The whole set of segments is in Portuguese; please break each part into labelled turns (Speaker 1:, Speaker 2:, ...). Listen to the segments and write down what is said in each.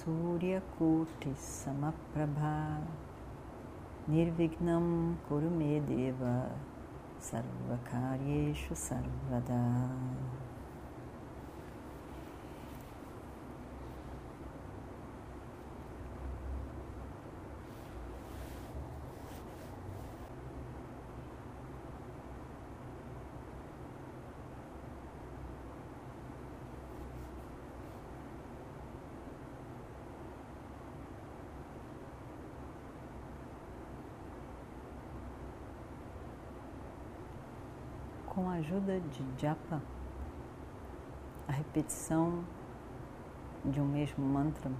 Speaker 1: सूर्यकोटिसमप्रभा। निर्विघ्नं कुरु मे देव सर्वकार्येषु सर्वदा। Com a ajuda de japa, a repetição de um mesmo mantra.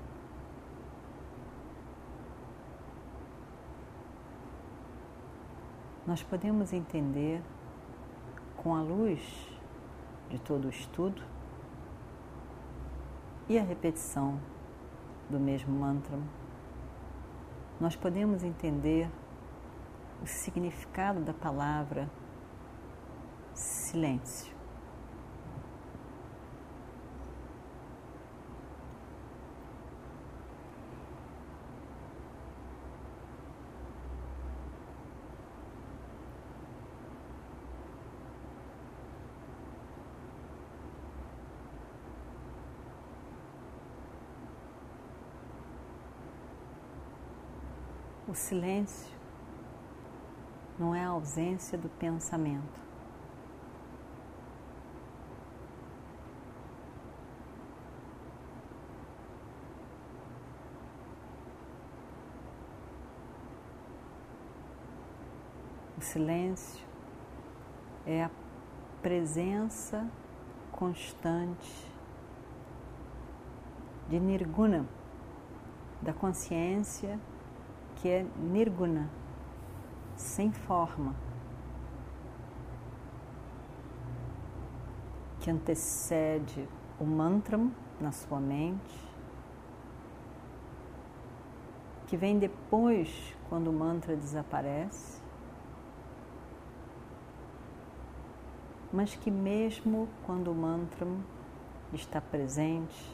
Speaker 1: Nós podemos entender com a luz de todo o estudo e a repetição do mesmo mantra, nós podemos entender o significado da palavra silêncio. O silêncio não é a ausência do pensamento. O silêncio é a presença constante de Nirguna, da consciência que é Nirguna, sem forma, que antecede o mantra na sua mente, que vem depois quando o mantra desaparece mas que, mesmo quando o mantra está presente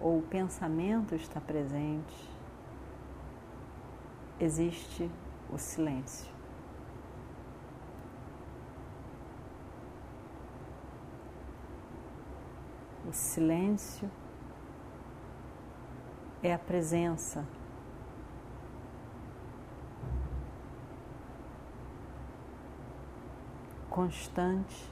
Speaker 1: ou o pensamento está presente, existe o silêncio. O silêncio é a presença constante.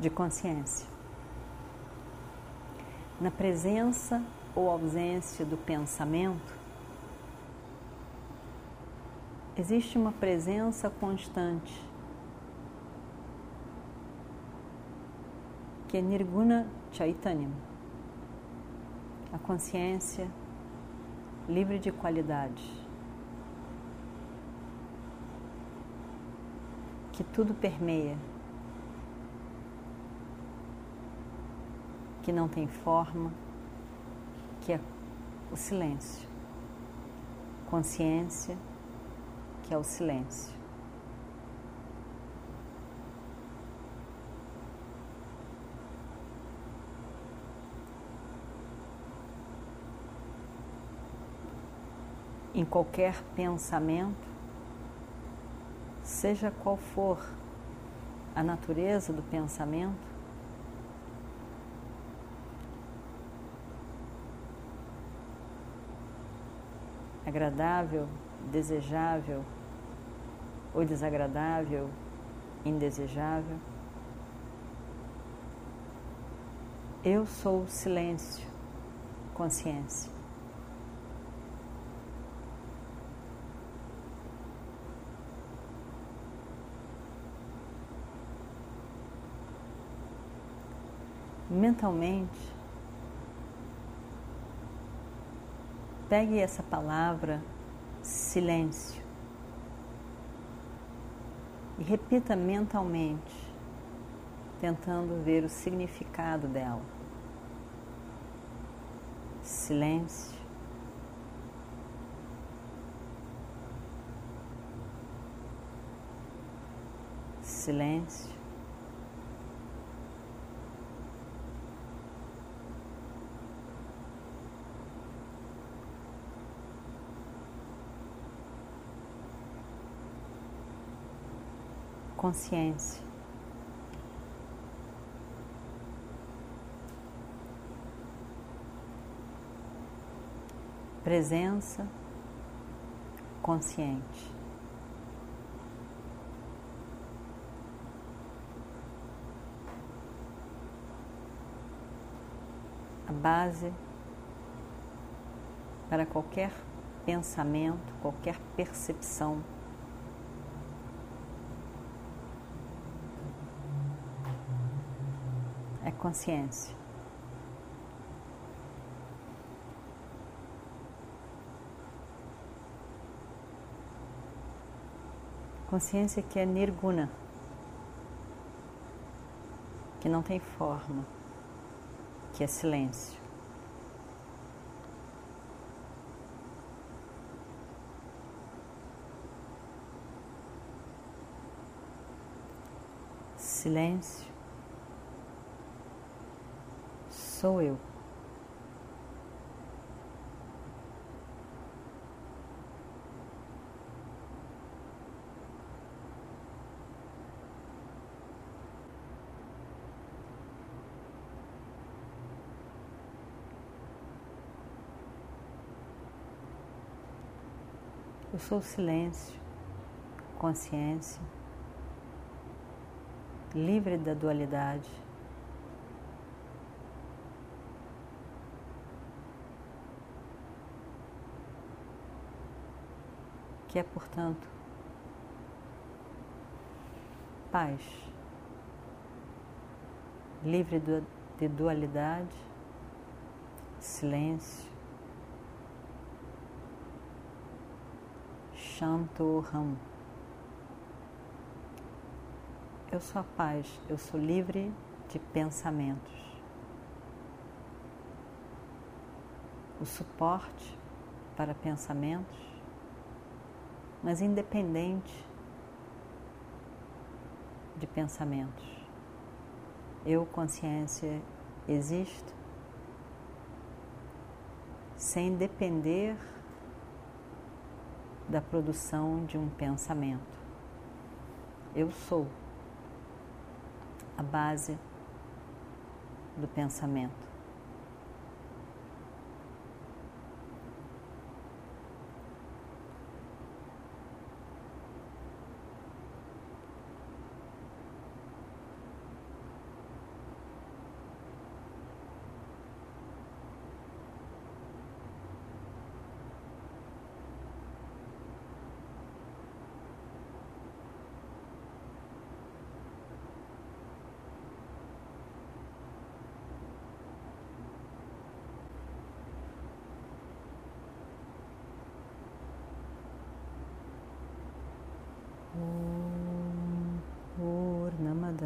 Speaker 1: De consciência. Na presença ou ausência do pensamento, existe uma presença constante que é Nirguna Chaitanya, a consciência livre de qualidade. Que tudo permeia, que não tem forma, que é o silêncio. Consciência, que é o silêncio. Em qualquer pensamento, seja qual for a natureza do pensamento, agradável, desejável ou desagradável, indesejável. Eu sou silêncio, consciência. Mentalmente, pegue essa palavra silêncio e repita mentalmente, tentando ver o significado dela. Silêncio. Silêncio. Consciência. Presença consciente. A base para qualquer pensamento, qualquer percepção consciência. Consciência que é nirguna, que não tem forma, que é silêncio. Silêncio sou eu. Eu sou silêncio, consciência, livre da dualidade. Que é, portanto, paz, livre de dualidade, silêncio, Shantoham. Eu sou a paz, eu sou livre de pensamentos. O suporte para pensamentos mas independente de pensamentos. Eu, consciência, existo sem depender da produção de um pensamento. Eu sou a base do pensamento.